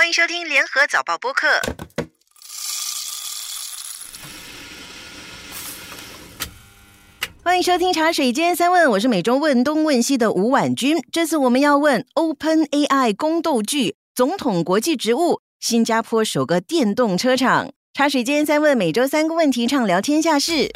欢迎收听联合早报播客。欢迎收听茶水间三问，我是每周问东问西的吴婉君。这次我们要问 Open AI 宫斗剧总统国际职务，新加坡首个电动车厂。茶水间三问，每周三个问题，畅聊天下事。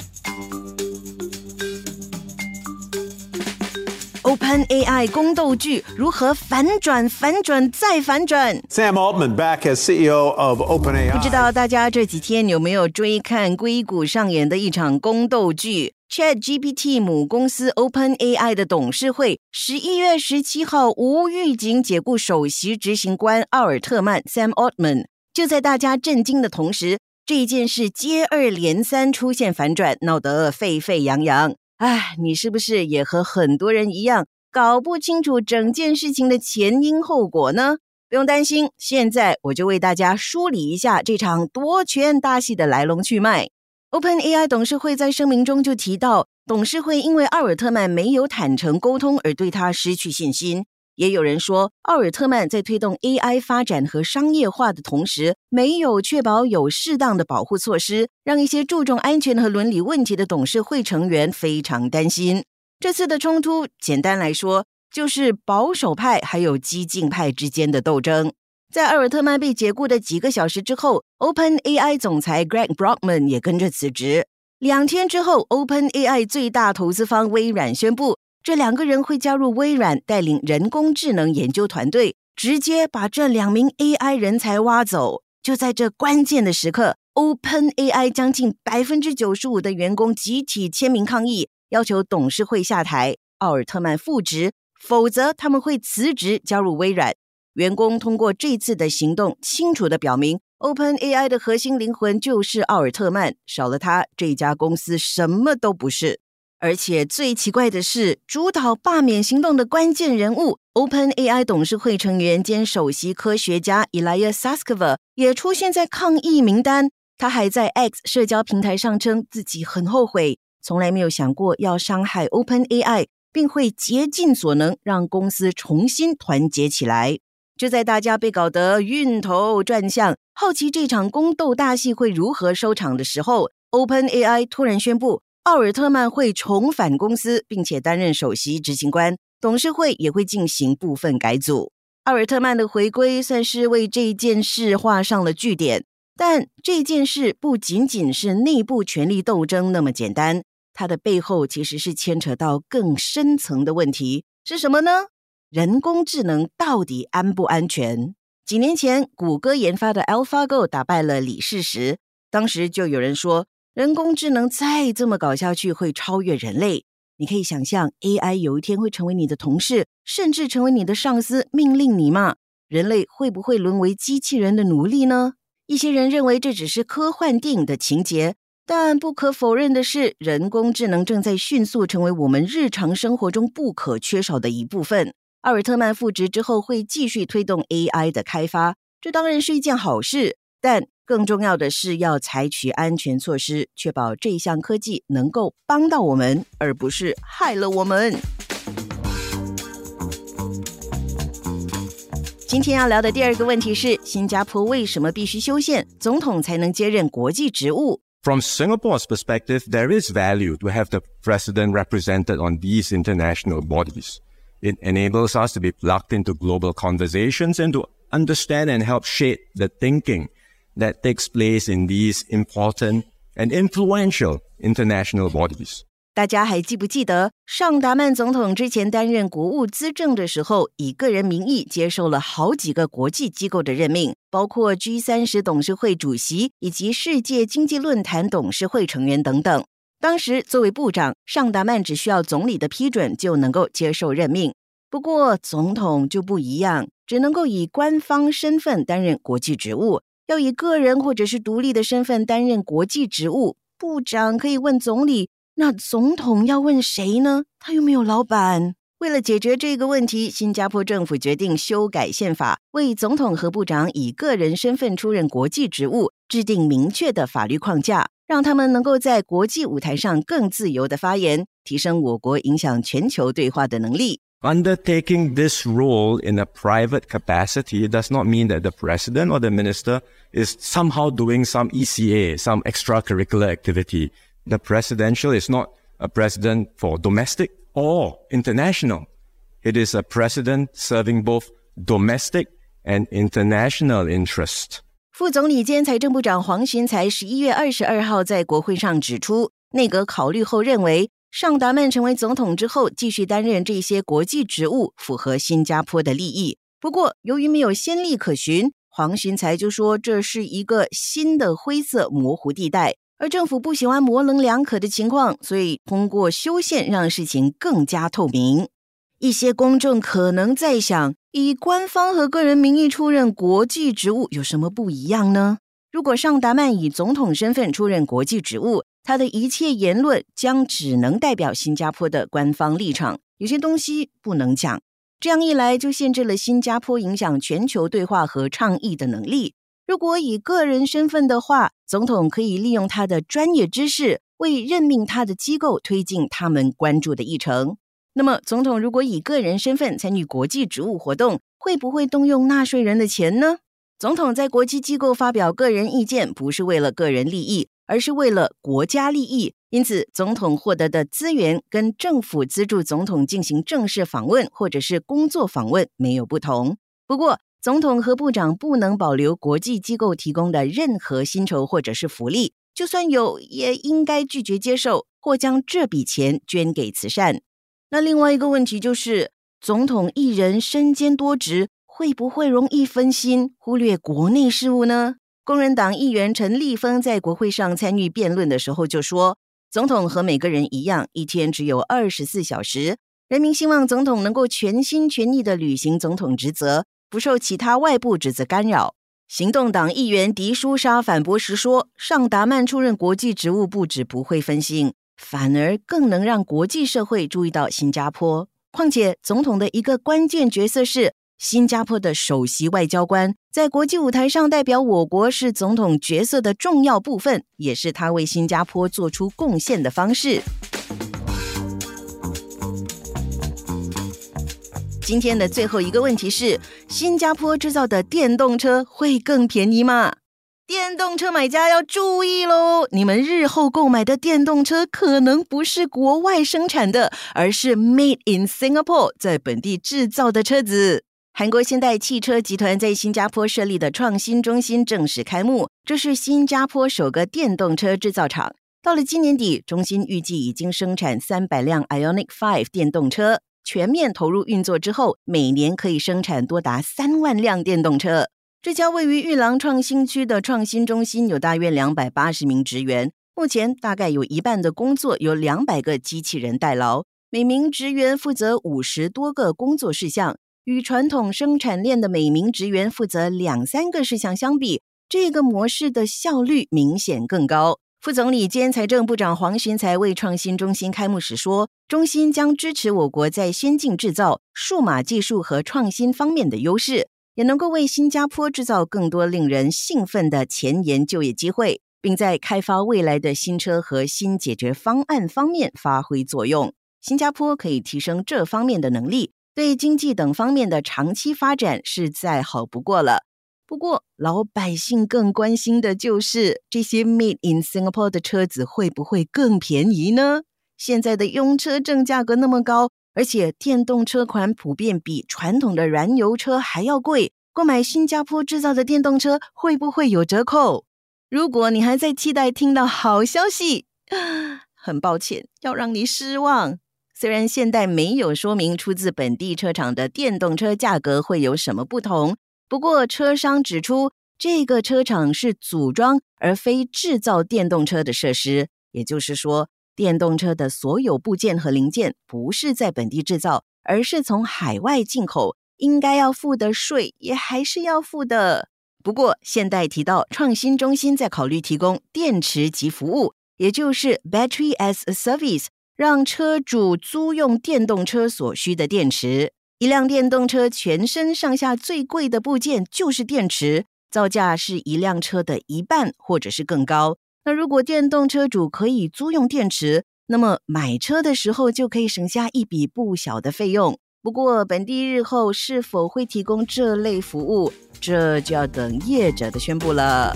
Open AI 宫斗剧如何反转、反转再反转？Sam Altman back as CEO of Open AI。不知道大家这几天有没有追看硅谷上演的一场宫斗剧？Chat GPT 母公司 Open AI 的董事会十一月十七号无预警解雇首席执行官奥尔特曼 Sam Altman。就在大家震惊的同时，这一件事接二连三出现反转，闹得沸沸扬扬。哎，你是不是也和很多人一样搞不清楚整件事情的前因后果呢？不用担心，现在我就为大家梳理一下这场夺权大戏的来龙去脉。OpenAI 董事会在声明中就提到，董事会因为奥尔特曼没有坦诚沟通而对他失去信心。也有人说，奥尔特曼在推动 AI 发展和商业化的同时，没有确保有适当的保护措施，让一些注重安全和伦理问题的董事会成员非常担心。这次的冲突，简单来说，就是保守派还有激进派之间的斗争。在奥尔特曼被解雇的几个小时之后，OpenAI 总裁 Greg Brockman 也跟着辞职。两天之后，OpenAI 最大投资方微软宣布。这两个人会加入微软，带领人工智能研究团队，直接把这两名 AI 人才挖走。就在这关键的时刻，OpenAI 将近百分之九十五的员工集体签名抗议，要求董事会下台，奥尔特曼复职，否则他们会辞职加入微软。员工通过这次的行动，清楚的表明，OpenAI 的核心灵魂就是奥尔特曼，少了他，这家公司什么都不是。而且最奇怪的是，主导罢免行动的关键人物 OpenAI 董事会成员兼首席科学家 Ilya Sutskever 也出现在抗议名单。他还在 X 社交平台上称自己很后悔，从来没有想过要伤害 OpenAI，并会竭尽所能让公司重新团结起来。就在大家被搞得晕头转向，好奇这场宫斗大戏会如何收场的时候，OpenAI 突然宣布。奥尔特曼会重返公司，并且担任首席执行官，董事会也会进行部分改组。奥尔特曼的回归算是为这件事画上了句点，但这件事不仅仅是内部权力斗争那么简单，它的背后其实是牵扯到更深层的问题，是什么呢？人工智能到底安不安全？几年前，谷歌研发的 AlphaGo 打败了李世石，当时就有人说。人工智能再这么搞下去，会超越人类。你可以想象，AI 有一天会成为你的同事，甚至成为你的上司，命令你吗？人类会不会沦为机器人的奴隶呢？一些人认为这只是科幻电影的情节，但不可否认的是，人工智能正在迅速成为我们日常生活中不可缺少的一部分。奥尔特曼复职之后，会继续推动 AI 的开发，这当然是一件好事，但。更重要的是要采取安全措施，确保这项科技能够帮到我们，而不是害了我们。今天要聊的第二个问题是：新加坡为什么必须修宪，总统才能接任国际职务？From Singapore's perspective, there is value to have the president represented on these international bodies. It enables us to be plugged into global conversations and to understand and help shape the thinking. that takes place in these important and influential international bodies. 大家还记不记得，尚达曼总统之前担任国务资政的时候，以个人名义接受了好几个国际机构的任命，包括 G 三十董事会主席以及世界经济论坛董事会成员等等。当时作为部长，尚达曼只需要总理的批准就能够接受任命。不过总统就不一样，只能够以官方身份担任国际职务。要以个人或者是独立的身份担任国际职务，部长可以问总理，那总统要问谁呢？他又没有老板。为了解决这个问题，新加坡政府决定修改宪法，为总统和部长以个人身份出任国际职务制定明确的法律框架，让他们能够在国际舞台上更自由的发言，提升我国影响全球对话的能力。undertaking this role in a private capacity does not mean that the president or the minister is somehow doing some ECA, some extracurricular activity. The presidential is not a president for domestic or international. It is a president serving both domestic and international interest. 副总理兼财政部长黄循才十一月二十二号在国会上指出，内阁考虑后认为， 尚达曼成为总统之后，继续担任这些国际职务符合新加坡的利益。不过，由于没有先例可循，黄循才就说这是一个新的灰色模糊地带，而政府不喜欢模棱两可的情况，所以通过修宪让事情更加透明。一些公众可能在想，以官方和个人名义出任国际职务有什么不一样呢？如果尚达曼以总统身份出任国际职务，他的一切言论将只能代表新加坡的官方立场，有些东西不能讲。这样一来，就限制了新加坡影响全球对话和倡议的能力。如果以个人身份的话，总统可以利用他的专业知识，为任命他的机构推进他们关注的议程。那么，总统如果以个人身份参与国际职务活动，会不会动用纳税人的钱呢？总统在国际机构发表个人意见，不是为了个人利益，而是为了国家利益。因此，总统获得的资源跟政府资助总统进行正式访问或者是工作访问没有不同。不过，总统和部长不能保留国际机构提供的任何薪酬或者是福利，就算有，也应该拒绝接受或将这笔钱捐给慈善。那另外一个问题就是，总统一人身兼多职，会不会容易分心，忽略国内事务呢？工人党议员陈立峰在国会上参与辩论的时候就说：“总统和每个人一样，一天只有二十四小时。人民希望总统能够全心全意的履行总统职责，不受其他外部职责干扰。”行动党议员狄舒莎反驳时说：“尚达曼出任国际职务，不止不会分心。”反而更能让国际社会注意到新加坡。况且，总统的一个关键角色是新加坡的首席外交官，在国际舞台上代表我国是总统角色的重要部分，也是他为新加坡做出贡献的方式。今天的最后一个问题是：新加坡制造的电动车会更便宜吗？电动车买家要注意喽！你们日后购买的电动车可能不是国外生产的，而是 Made in Singapore 在本地制造的车子。韩国现代汽车集团在新加坡设立的创新中心正式开幕，这是新加坡首个电动车制造厂。到了今年底，中心预计已经生产三百辆 Ionic Five 电动车，全面投入运作之后，每年可以生产多达三万辆电动车。这家位于玉郎创新区的创新中心有大约两百八十名职员，目前大概有一半的工作由两百个机器人代劳，每名职员负责五十多个工作事项，与传统生产链的每名职员负责两三个事项相比，这个模式的效率明显更高。副总理兼财政部长黄循才为创新中心开幕时说：“中心将支持我国在先进制造、数码技术和创新方面的优势。”也能够为新加坡制造更多令人兴奋的前沿就业机会，并在开发未来的新车和新解决方案方面发挥作用。新加坡可以提升这方面的能力，对经济等方面的长期发展是再好不过了。不过，老百姓更关心的就是这些 Made in Singapore 的车子会不会更便宜呢？现在的用车证价格那么高。而且电动车款普遍比传统的燃油车还要贵，购买新加坡制造的电动车会不会有折扣？如果你还在期待听到好消息，很抱歉要让你失望。虽然现代没有说明出自本地车厂的电动车价格会有什么不同，不过车商指出，这个车厂是组装而非制造电动车的设施，也就是说。电动车的所有部件和零件不是在本地制造，而是从海外进口，应该要付的税也还是要付的。不过，现代提到创新中心在考虑提供电池及服务，也就是 Battery as a Service，让车主租用电动车所需的电池。一辆电动车全身上下最贵的部件就是电池，造价是一辆车的一半或者是更高。那如果电动车主可以租用电池，那么买车的时候就可以省下一笔不小的费用。不过，本地日后是否会提供这类服务，这就要等业者的宣布了。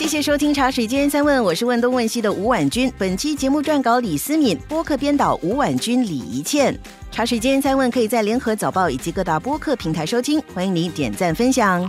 谢谢收听《茶水间三问》，我是问东问西的吴婉君。本期节目撰稿李思敏，播客编导吴婉君、李怡倩。《茶水间三问》可以在联合早报以及各大播客平台收听，欢迎您点赞分享。